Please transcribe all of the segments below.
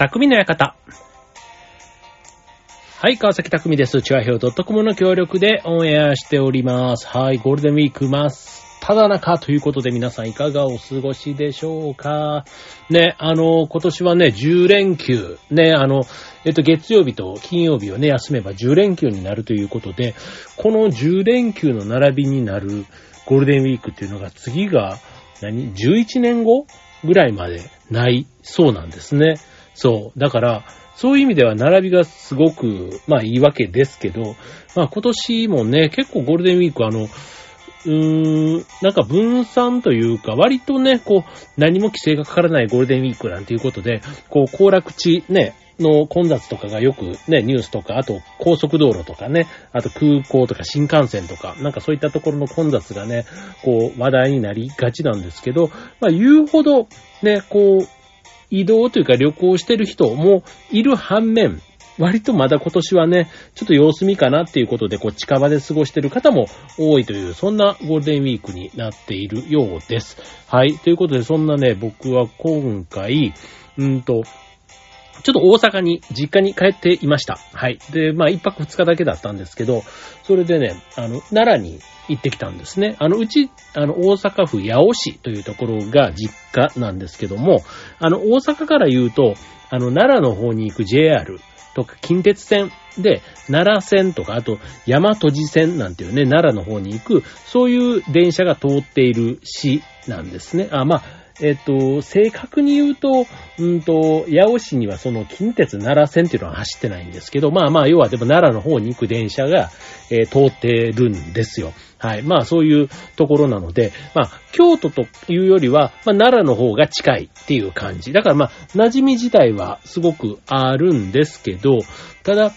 匠の館。はい、川崎匠です。チュアヘオ .com の協力でオンエアしております。はい、ゴールデンウィーク真っただ中ということで皆さんいかがお過ごしでしょうかね、あの、今年はね、10連休、ね、あの、えっと、月曜日と金曜日をね、休めば10連休になるということで、この10連休の並びになるゴールデンウィークっていうのが次が、何 ?11 年後ぐらいまでないそうなんですね。そう。だから、そういう意味では並びがすごく、まあいいわけですけど、まあ今年もね、結構ゴールデンウィークあの、うーん、なんか分散というか、割とね、こう、何も規制がかからないゴールデンウィークなんていうことで、こう、行楽地ね、の混雑とかがよくね、ニュースとか、あと高速道路とかね、あと空港とか新幹線とか、なんかそういったところの混雑がね、こう話題になりがちなんですけど、まあ言うほどね、こう、移動というか旅行してる人もいる反面、割とまだ今年はね、ちょっと様子見かなっていうことで、こう近場で過ごしてる方も多いという、そんなゴールデンウィークになっているようです。はい。ということで、そんなね、僕は今回、うんと、ちょっと大阪に、実家に帰っていました。はい。で、まあ、一泊二日だけだったんですけど、それでね、あの、奈良に行ってきたんですね。あの、うち、あの、大阪府八尾市というところが実家なんですけども、あの、大阪から言うと、あの、奈良の方に行く JR とか近鉄線で、奈良線とか、あと、大和路線なんていうね、奈良の方に行く、そういう電車が通っている市なんですね。あ、まあ、えっと、正確に言うと、うんと、八尾市にはその近鉄奈良線っていうのは走ってないんですけど、まあまあ、要はでも奈良の方に行く電車が、えー通ってるんですよ。はい。まあそういうところなので、まあ、京都というよりは、まあ奈良の方が近いっていう感じ。だからまあ、馴染み自体はすごくあるんですけど、ただ、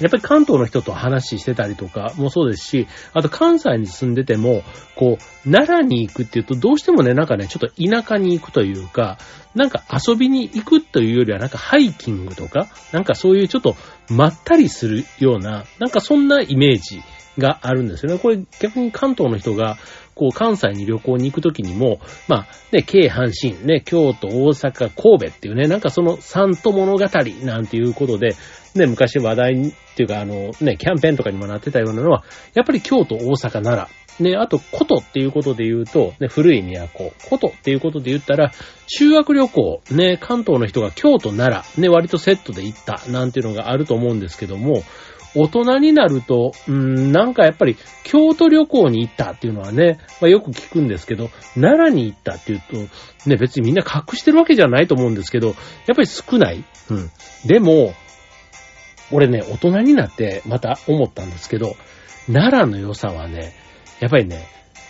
やっぱり関東の人と話してたりとかもそうですし、あと関西に住んでても、こう、奈良に行くっていうとどうしてもね、なんかね、ちょっと田舎に行くというか、なんか遊びに行くというよりはなんかハイキングとか、なんかそういうちょっとまったりするような、なんかそんなイメージがあるんですよね。これ逆に関東の人が、こう関西に旅行に行くときにも、まあね、京阪神、ね、京都、大阪、神戸っていうね、なんかその三都物語なんていうことで、ね、昔話題っていうかあのね、キャンペーンとかにもなってたようなのは、やっぱり京都、大阪、奈良。ね、あと、古都っていうことで言うと、ね、古い都。古都っていうことで言ったら、修学旅行、ね、関東の人が京都、奈良、ね、割とセットで行った、なんていうのがあると思うんですけども、大人になると、うん、なんかやっぱり京都旅行に行ったっていうのはね、まあよく聞くんですけど、奈良に行ったっていうと、ね、別にみんな隠してるわけじゃないと思うんですけど、やっぱり少ない。うん。でも、俺ね、大人になってまた思ったんですけど、奈良の良さはね、やっぱりね、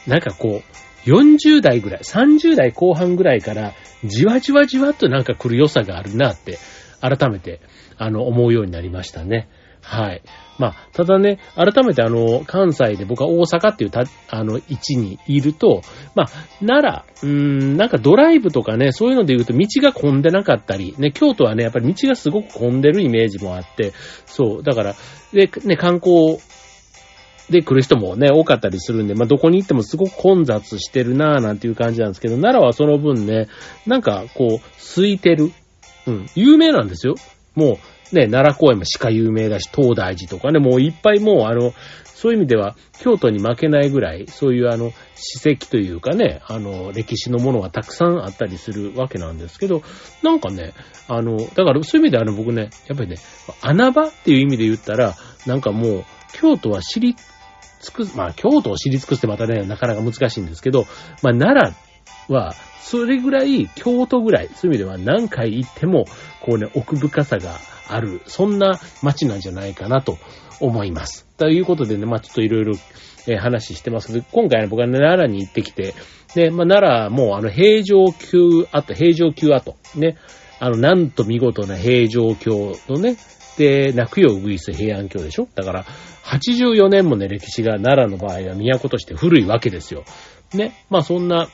なんかこう、40代ぐらい、30代後半ぐらいから、じわじわじわっとなんか来る良さがあるなって、改めて、あの、思うようになりましたね。はい。まあ、ただね、改めてあの、関西で僕は大阪っていうた、あの、位置にいると、まあ、奈良、うーん、なんかドライブとかね、そういうので言うと道が混んでなかったり、ね、京都はね、やっぱり道がすごく混んでるイメージもあって、そう、だから、で、ね、観光、で来る人もね、多かったりするんで、まあ、どこに行ってもすごく混雑してるなぁなんていう感じなんですけど、奈良はその分ね、なんかこう、空いてる。うん、有名なんですよ。もう、ね、奈良公園も鹿有名だし、東大寺とかね、もういっぱいもうあの、そういう意味では、京都に負けないぐらい、そういうあの、史跡というかね、あの、歴史のものがたくさんあったりするわけなんですけど、なんかね、あの、だからそういう意味であの、僕ね、やっぱりね、穴場っていう意味で言ったら、なんかもう、京都は知り尽くす、まあ、京都を知り尽くすってまたね、なかなか難しいんですけど、まあ、奈良は、それぐらい、京都ぐらい、そういう意味では何回行っても、こうね、奥深さがある、そんな街なんじゃないかなと思います。ということでね、まあ、ちょっといろいろ、え話してますけど、今回ね、僕はね、奈良に行ってきて、で、まあ、奈良もう、あの、平城宮跡、平城宮跡、ね、あの、なんと見事な平城京のね、で、泣くよウグイス平安京でしょ？だから、84年もね、歴史が奈良の場合は都として古いわけですよ。ね。まあそんな、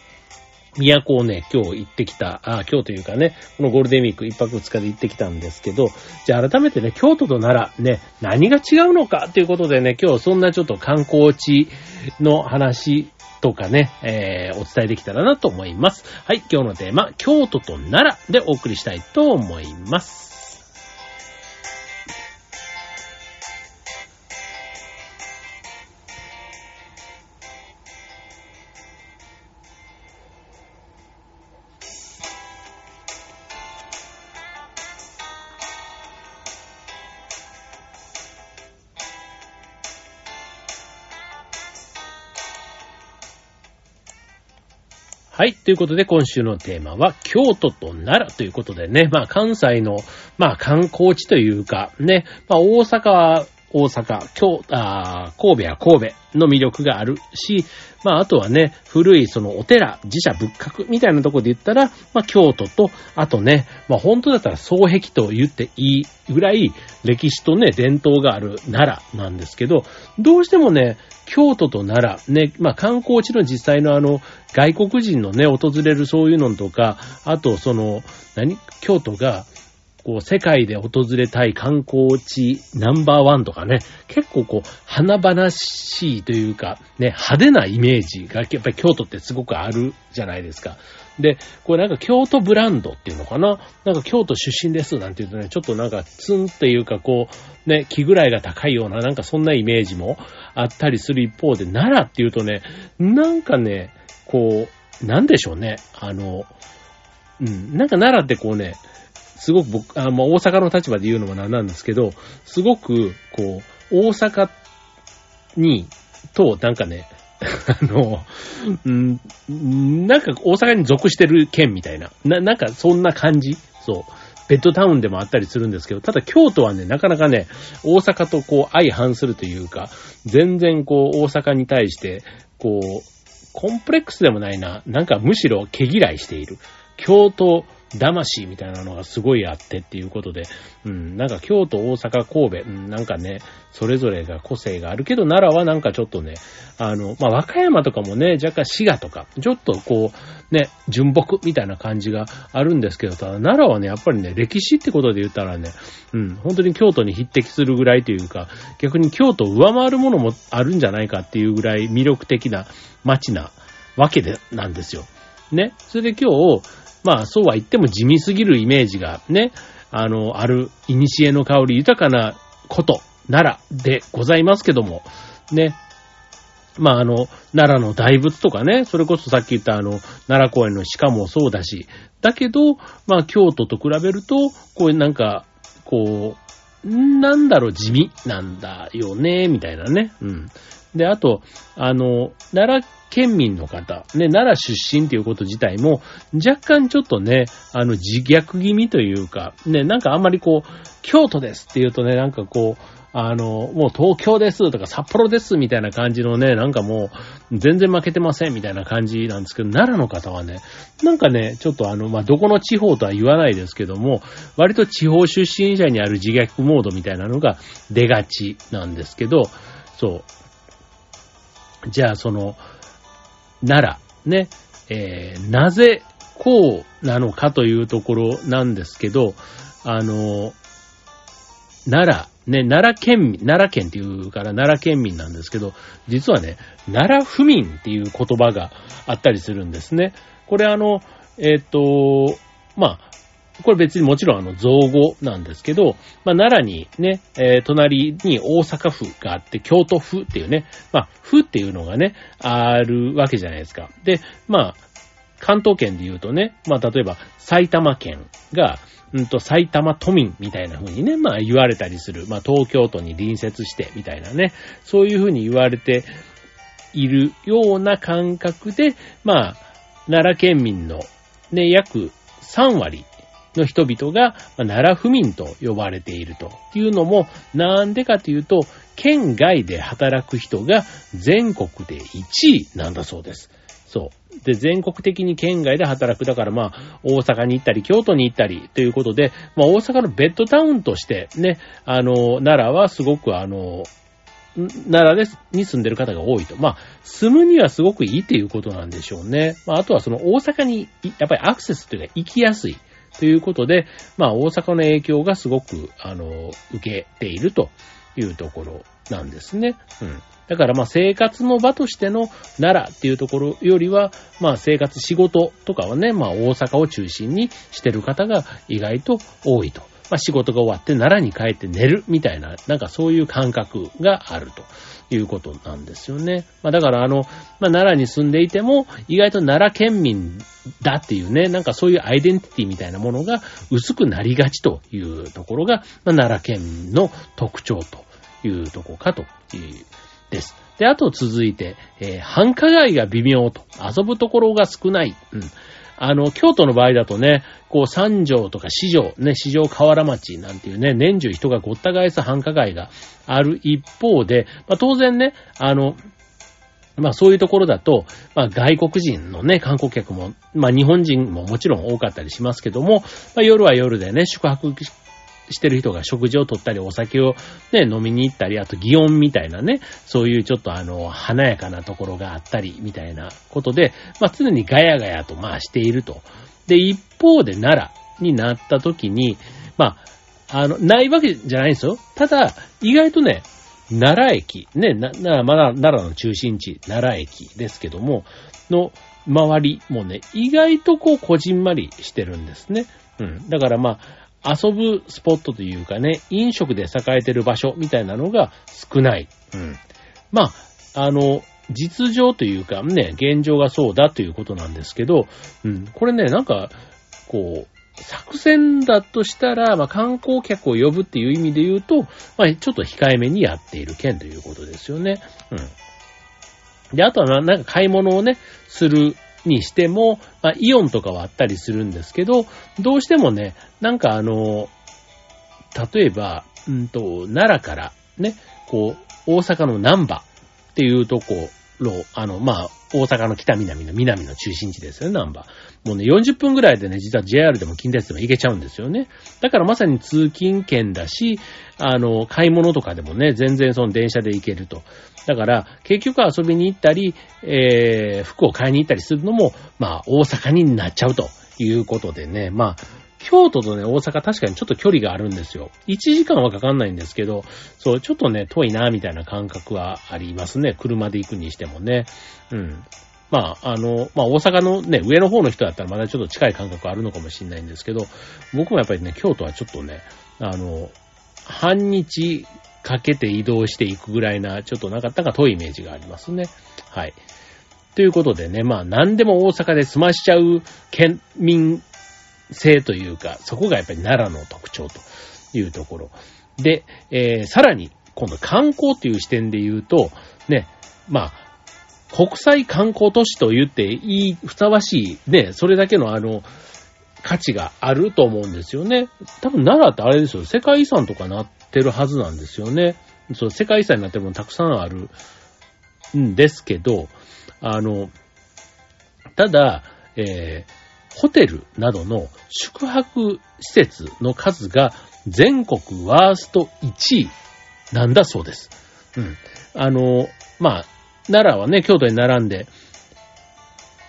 都をね、今日行ってきた、あ、今日というかね、このゴールデンウィーク一泊二日で行ってきたんですけど、じゃあ改めてね、京都と奈良、ね、何が違うのかということでね、今日そんなちょっと観光地の話とかね、えー、お伝えできたらなと思います。はい、今日のテーマ、京都と奈良でお送りしたいと思います。はい。ということで、今週のテーマは、京都と奈良ということでね、まあ、関西の、まあ、観光地というか、ね、まあ、大阪は大阪、京、あ神戸は神戸の魅力があるし、まあ、あとはね、古いそのお寺、自社仏閣みたいなとこで言ったら、まあ、京都と、あとね、まあ、本当だったら双壁と言っていいぐらい、歴史とね、伝統がある奈良なんですけど、どうしてもね、京都と奈良、ね、まあ観光地の実際のあの、外国人のね、訪れるそういうのとか、あとその、何？京都が、こう、世界で訪れたい観光地ナンバーワンとかね、結構こう、華々しいというか、ね、派手なイメージが、やっぱり京都ってすごくあるじゃないですか。で、これなんか京都ブランドっていうのかな？なんか京都出身ですなんて言うとね、ちょっとなんかツンっていうかこう、ね、気ぐらいが高いような、なんかそんなイメージもあったりする一方で、奈良っていうとね、なんかね、こう、なんでしょうね、あの、うん、なんか奈良ってこうね、すごく僕、あまあ、大阪の立場で言うのもなんなんですけど、すごく、こう、大阪に、と、なんかね、あの、うん、なんか大阪に属してる県みたいな。な、なんかそんな感じそう。ベッドタウンでもあったりするんですけど、ただ京都はね、なかなかね、大阪とこう相反するというか、全然こう大阪に対して、こう、コンプレックスでもないな、なんかむしろ毛嫌いしている。京都魂みたいなのがすごいあってっていうことで、うん、なんか京都、大阪、神戸、うん、なんかね、それぞれが個性があるけど、奈良はなんかちょっとね、あの、まあ、和歌山とかもね、若干滋賀とか、ちょっとこう、ね、純木みたいな感じがあるんですけど、ただ奈良はね、やっぱりね、歴史ってことで言ったらね、うん、本当に京都に匹敵するぐらいというか、逆に京都を上回るものもあるんじゃないかっていうぐらい魅力的な街なわけで、なんですよ。ね。それで今日、まあそうは言っても地味すぎるイメージがね、あの、ある、古の香り豊かなこと、奈良でございますけども、ね。まああの、奈良の大仏とかね、それこそさっき言ったあの、奈良公園の鹿もそうだし、だけど、まあ京都と比べると、こういうなんか、こう、なんだろう、地味なんだよね、みたいなね。うん。で、あと、あの、奈良県民の方、ね、奈良出身っていうこと自体も、若干ちょっとね、あの、自虐気味というか、ね、なんかあんまりこう、京都ですって言うとね、なんかこう、あの、もう東京ですとか札幌ですみたいな感じのね、なんかもう全然負けてませんみたいな感じなんですけど、奈良の方はね、なんかね、ちょっとあの、まあ、どこの地方とは言わないですけども、割と地方出身者にある自虐モードみたいなのが出がちなんですけど、そう。じゃあその、奈良、ね、えー、なぜこうなのかというところなんですけど、あの、奈良、ね、奈良県民、奈良県っていうから奈良県民なんですけど、実はね、奈良府民っていう言葉があったりするんですね。これあの、えっ、ー、と、まあ、これ別にもちろんあの造語なんですけど、まあ、奈良にね、えー、隣に大阪府があって、京都府っていうね、まあ、府っていうのがね、あるわけじゃないですか。で、まあ、関東圏で言うとね、まあ、例えば埼玉県が、うんと、埼玉都民みたいな風にね、まあ言われたりする。まあ東京都に隣接してみたいなね、そういう風に言われているような感覚で、まあ、奈良県民のね、約3割の人々が、奈良府民と呼ばれているというのも、なんでかというと、県外で働く人が全国で1位なんだそうです。そう。で、全国的に県外で働く。だからまあ、大阪に行ったり、京都に行ったりということで、まあ大阪のベッドタウンとしてね、あの、奈良はすごくあの、奈良ですに住んでる方が多いと。まあ、住むにはすごくいいっていうことなんでしょうね。まあ、あとはその大阪に、やっぱりアクセスっていうか行きやすい。ということで、まあ大阪の影響がすごく、あの、受けているというところなんですね。うん。だからまあ生活の場としての奈良っていうところよりは、まあ生活仕事とかはね、まあ大阪を中心にしてる方が意外と多いと。まあ仕事が終わって奈良に帰って寝るみたいな、なんかそういう感覚があると。いうことなんですよね。まあだからあの、まあ奈良に住んでいても、意外と奈良県民だっていうね、なんかそういうアイデンティティみたいなものが薄くなりがちというところが、まあ、奈良県の特徴というとこかと、です。で、あと続いて、えー、繁華街が微妙と、遊ぶところが少ない。うん。あの、京都の場合だとね、こう、三条とか四条、ね、四条河原町なんていうね、年中人がごった返す繁華街がある一方で、まあ、当然ね、あの、まあそういうところだと、まあ外国人のね、観光客も、まあ日本人ももちろん多かったりしますけども、まあ夜は夜でね、宿泊してる人が食事をとったり、お酒をね、飲みに行ったり、あと祇園みたいなね、そういうちょっとあの、華やかなところがあったり、みたいなことで、まあ常にガヤガヤとまあしていると。で、一方で奈良になった時に、まあ、あの、ないわけじゃないんですよ。ただ、意外とね、奈良駅、ね、な、な、まだ奈良の中心地、奈良駅ですけども、の周りもね、意外とこう、こじんまりしてるんですね。うん。だからまあ、遊ぶスポットというかね、飲食で栄えてる場所みたいなのが少ない。うん。まあ、あの、実情というかね、現状がそうだということなんですけど、うん。これね、なんか、こう、作戦だとしたら、まあ、観光客を呼ぶっていう意味で言うと、まあ、ちょっと控えめにやっている県ということですよね。うん。で、あとはな、なんか買い物をね、するにしても、まあ、イオンとかはあったりするんですけど、どうしてもね、なんかあの、例えば、うんと、奈良からね、こう、大阪の南波っていうところ、あの、まあ、大阪の北南の南の中心地ですよね、南波。もうね、40分ぐらいでね、実は JR でも近鉄でも行けちゃうんですよね。だからまさに通勤圏だし、あの、買い物とかでもね、全然その電車で行けると。だから、結局遊びに行ったり、えー、服を買いに行ったりするのも、まあ、大阪になっちゃうということでね、まあ、京都とね、大阪確かにちょっと距離があるんですよ。1時間はかかんないんですけど、そう、ちょっとね、遠いな、みたいな感覚はありますね。車で行くにしてもね。うん。まあ、あの、まあ、大阪のね、上の方の人だったらまだちょっと近い感覚あるのかもしれないんですけど、僕もやっぱりね、京都はちょっとね、あの、半日かけて移動していくぐらいな、ちょっとなかったか遠いイメージがありますね。はい。ということでね、まあ、何でも大阪で済ましちゃう県民性というか、そこがやっぱり奈良の特徴というところ。で、えー、さらに、今度観光っていう視点で言うと、ね、まあ、国際観光都市と言っていい、ふさわしい、ね、それだけのあの、価値があると思うんですよね。多分奈良ってあれですよ、世界遺産とかなってるはずなんですよね。そう、世界遺産になってるものたくさんあるんですけど、あの、ただ、えー、ホテルなどの宿泊施設の数が全国ワースト1位なんだそうです。うん。あの、まあ、奈良はね、京都に並んで、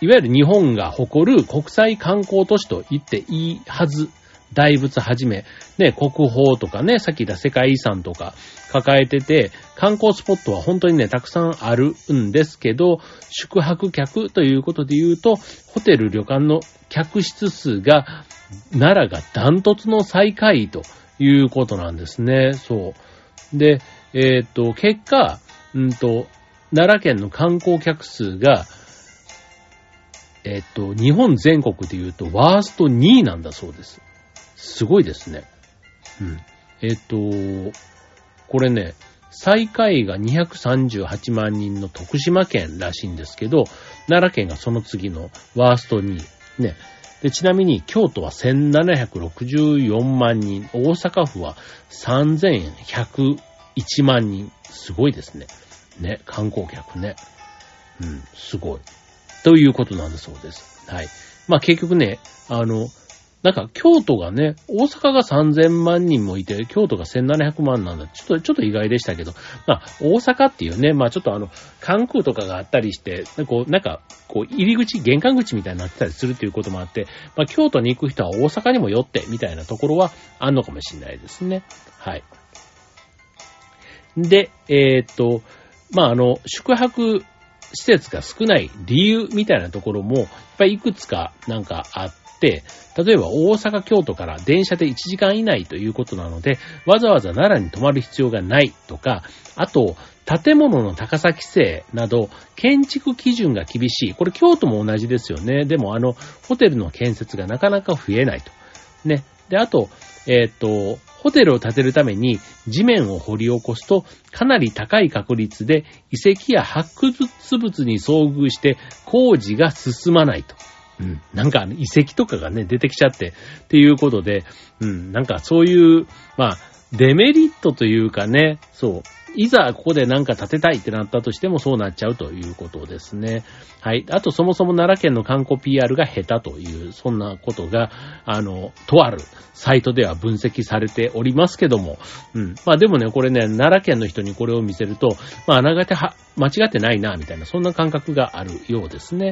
いわゆる日本が誇る国際観光都市と言っていいはず。大仏はじめ、ね、国宝とかね、さっき言った世界遺産とか抱えてて、観光スポットは本当にね、たくさんあるんですけど、宿泊客ということで言うと、ホテル旅館の客室数が、奈良がダントツの最下位ということなんですね。そう。で、えっ、と、結果、うんと、奈良県の観光客数が、えっ、と、日本全国で言うとワースト2位なんだそうです。すごいですね。うん。えっ、と、これね、最下位が238万人の徳島県らしいんですけど、奈良県がその次のワースト2位。ね。で、ちなみに京都は1764万人、大阪府は3101万人。すごいですね。ね、観光客ね。うん、すごい。ということなんだそうです。はい。まあ結局ね、あの、なんか京都がね、大阪が3000万人もいて、京都が1700万なんだ。ちょっと、ちょっと意外でしたけど、まあ、大阪っていうね、まあちょっとあの、関空とかがあったりして、こう、なんか、こう、入り口、玄関口みたいになってたりするっていうこともあって、まあ京都に行く人は大阪にも寄って、みたいなところはあんのかもしれないですね。はい。で、えー、っと、まあ、あの、宿泊施設が少ない理由みたいなところも、やっぱりいくつかなんかあって、例えば大阪、京都から電車で1時間以内ということなので、わざわざ奈良に泊まる必要がないとか、あと、建物の高さ規制など、建築基準が厳しい。これ京都も同じですよね。でもあの、ホテルの建設がなかなか増えないと。ね。で、あと、えっ、と、ホテルを建てるために地面を掘り起こすとかなり高い確率で遺跡や発掘物に遭遇して工事が進まないと。うん。なんか遺跡とかがね、出てきちゃって、っていうことで、うん。なんかそういう、まあ、デメリットというかね、そう。いざここでなんか建てたいってなったとしてもそうなっちゃうということですね。はい。あとそもそも奈良県の観光 PR が下手という、そんなことが、あの、とあるサイトでは分析されておりますけども。うん。まあでもね、これね、奈良県の人にこれを見せると、まああながち間違ってないな、みたいな、そんな感覚があるようですね。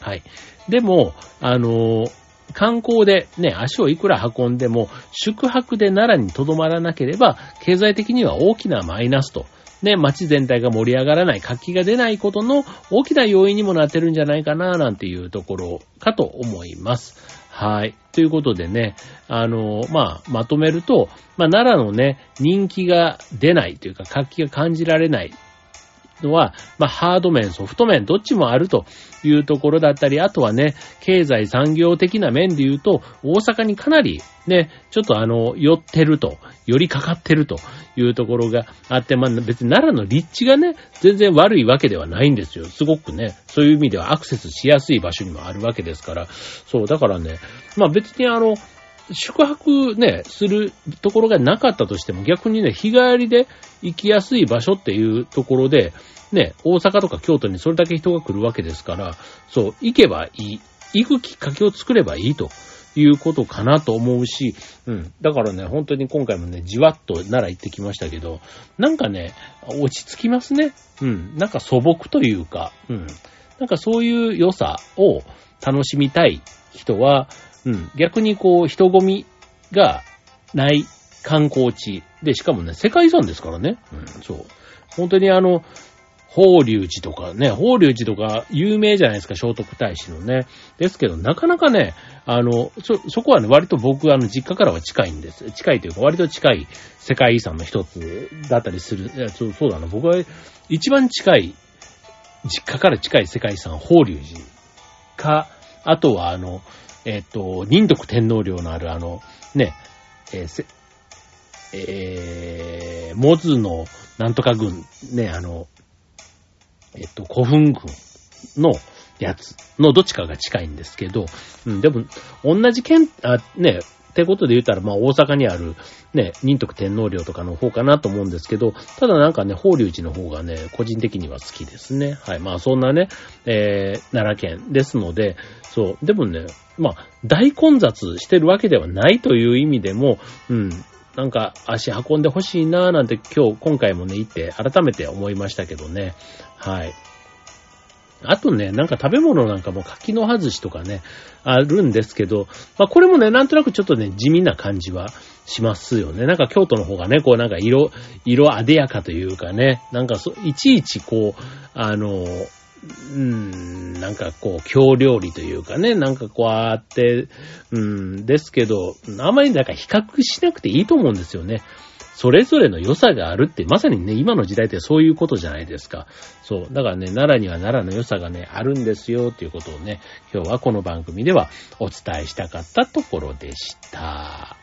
はい。でも、あの観光でね、足をいくら運んでも、宿泊で奈良に留まらなければ、経済的には大きなマイナスと。ね、街全体が盛り上がらない、活気が出ないことの大きな要因にもなってるんじゃないかな、なんていうところかと思います。はい。ということでね、あの、まあ、まとめると、まあ、奈良のね、人気が出ないというか、活気が感じられないのは、まあ、ハード面、ソフト面、どっちもあるというところだったり、あとはね、経済産業的な面で言うと、大阪にかなりね、ちょっとあの、寄ってると、寄りかかってるというところがあって、まあ、別に奈良の立地がね、全然悪いわけではないんですよ。すごくね、そういう意味ではアクセスしやすい場所にもあるわけですから、そう、だからね、まあ別にあの、宿泊ね、するところがなかったとしても逆にね、日帰りで行きやすい場所っていうところで、ね、大阪とか京都にそれだけ人が来るわけですから、そう、行けばいい。行くきっかけを作ればいいということかなと思うし、うん。だからね、本当に今回もね、じわっと奈良行ってきましたけど、なんかね、落ち着きますね。うん。なんか素朴というか、うん。なんかそういう良さを楽しみたい人は、うん。逆にこう、人混みがない観光地。で、しかもね、世界遺産ですからね。うん、そう。本当にあの、法隆寺とかね、法隆寺とか有名じゃないですか、聖徳太子のね。ですけど、なかなかね、あの、そ、そこはね、割と僕、あの、実家からは近いんです。近いというか、割と近い世界遺産の一つだったりする。そう、そうだな、僕は一番近い、実家から近い世界遺産、法隆寺か、あとはあの、えっ、と、仁徳天皇陵のあるあの、ね、えー、せ、えー、モズのなんとか軍、ね、あの、えっ、と、古墳軍のやつのどっちかが近いんですけど、うん、でも、同じ県、あ、ね、ってことで言ったら、まあ大阪にあるね、仁徳天皇陵とかの方かなと思うんですけど、ただなんかね、法隆寺の方がね、個人的には好きですね。はい。まあそんなね、えー、奈良県ですので、そう。でもね、まあ、大混雑してるわけではないという意味でも、うん。なんか足運んでほしいなーなんて今日、今回もね、行って改めて思いましたけどね。はい。あとね、なんか食べ物なんかも柿の外しとかね、あるんですけど、まあこれもね、なんとなくちょっとね、地味な感じはしますよね。なんか京都の方がね、こうなんか色、色あでやかというかね、なんかそ、いちいちこう、あの、うん、なんかこう、京料理というかね、なんかこうあって、うん、ですけど、あまりなんか比較しなくていいと思うんですよね。それぞれの良さがあるって、まさにね、今の時代ってそういうことじゃないですか。そう。だからね、奈良には奈良の良さがね、あるんですよ、ということをね、今日はこの番組ではお伝えしたかったところでした。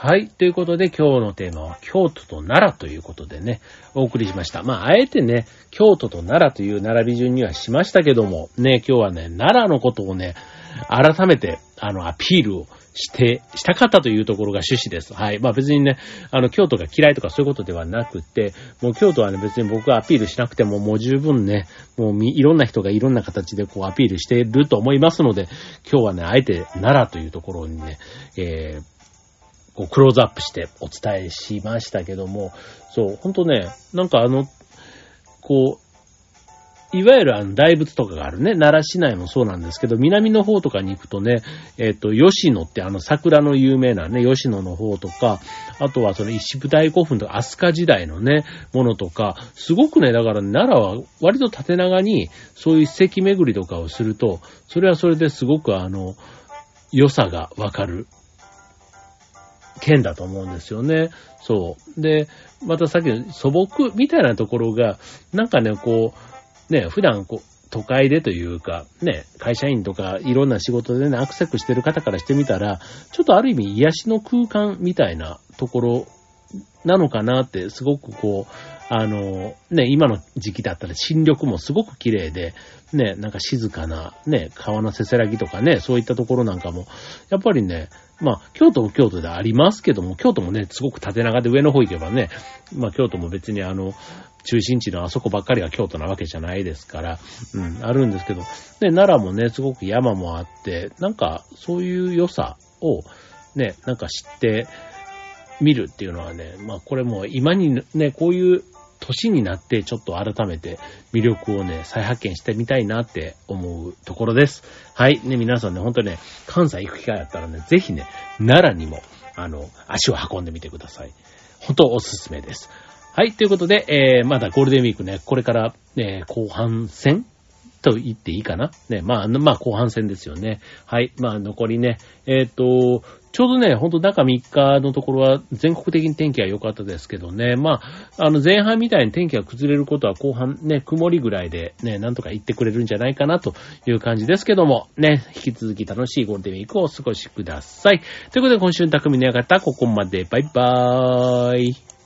はい。ということで今日のテーマは京都と奈良ということでね、お送りしました。まあ、あえてね、京都と奈良という並び順にはしましたけども、ね、今日はね、奈良のことをね、改めて、あの、アピールをして、したかったというところが趣旨です。はい。まあ別にね、あの、京都が嫌いとかそういうことではなくて、もう京都はね、別に僕はアピールしなくてももう十分ね、もうみいろんな人がいろんな形でこうアピールしていると思いますので、今日はね、あえて奈良というところにね、えー、こうクローズアップしてお伝えしましたけども、そう、ほんとね、なんかあの、こう、いわゆるあの大仏とかがあるね、奈良市内もそうなんですけど、南の方とかに行くとね、えっ、ー、と、吉野ってあの桜の有名なね、吉野の方とか、あとはその石舞大古墳とか飛鳥時代のね、ものとか、すごくね、だから、奈良は割と縦長にそういう遺跡巡りとかをすると、それはそれですごくあの、良さがわかる県だと思うんですよね。そう。で、またさっきの素朴みたいなところが、なんかね、こう、ね、普段こう、都会でというか、ね、会社員とかいろんな仕事でね、アクセスしてる方からしてみたら、ちょっとある意味癒しの空間みたいなところなのかなって、すごくこう、あの、ね、今の時期だったら新緑もすごく綺麗で、ね、なんか静かな、ね、川のせせらぎとかね、そういったところなんかも、やっぱりね、まあ、京都も京都でありますけども、京都もね、すごく縦長で上の方行けばね、まあ、京都も別にあの、中心地のあそこばっかりが京都なわけじゃないですから、うん、あるんですけど、で、奈良もね、すごく山もあって、なんか、そういう良さを、ね、なんか知ってみるっていうのはね、まあこれも今にね、こういう年になってちょっと改めて魅力をね、再発見してみたいなって思うところです。はい。ね、皆さんね、ほんとね、関西行く機会あったらね、ぜひね、奈良にも、あの、足を運んでみてください。本当おすすめです。はい、ということで、えー、まだゴールデンウィークね、これから、ね、後半戦？と言っていいかな？ね、まあ、まあ、後半戦ですよね。はい、まあ、残りね、えっ、ー、と、ちょうどね、ほんと中3日のところは全国的に天気は良かったですけどね、まあ、あの前半みたいに天気が崩れることは後半ね、曇りぐらいでね、なんとか行ってくれるんじゃないかなという感じですけども、ね、引き続き楽しいゴールデンウィークをお過ごしください。ということで今週の匠の館、ここまで。バイバーイ。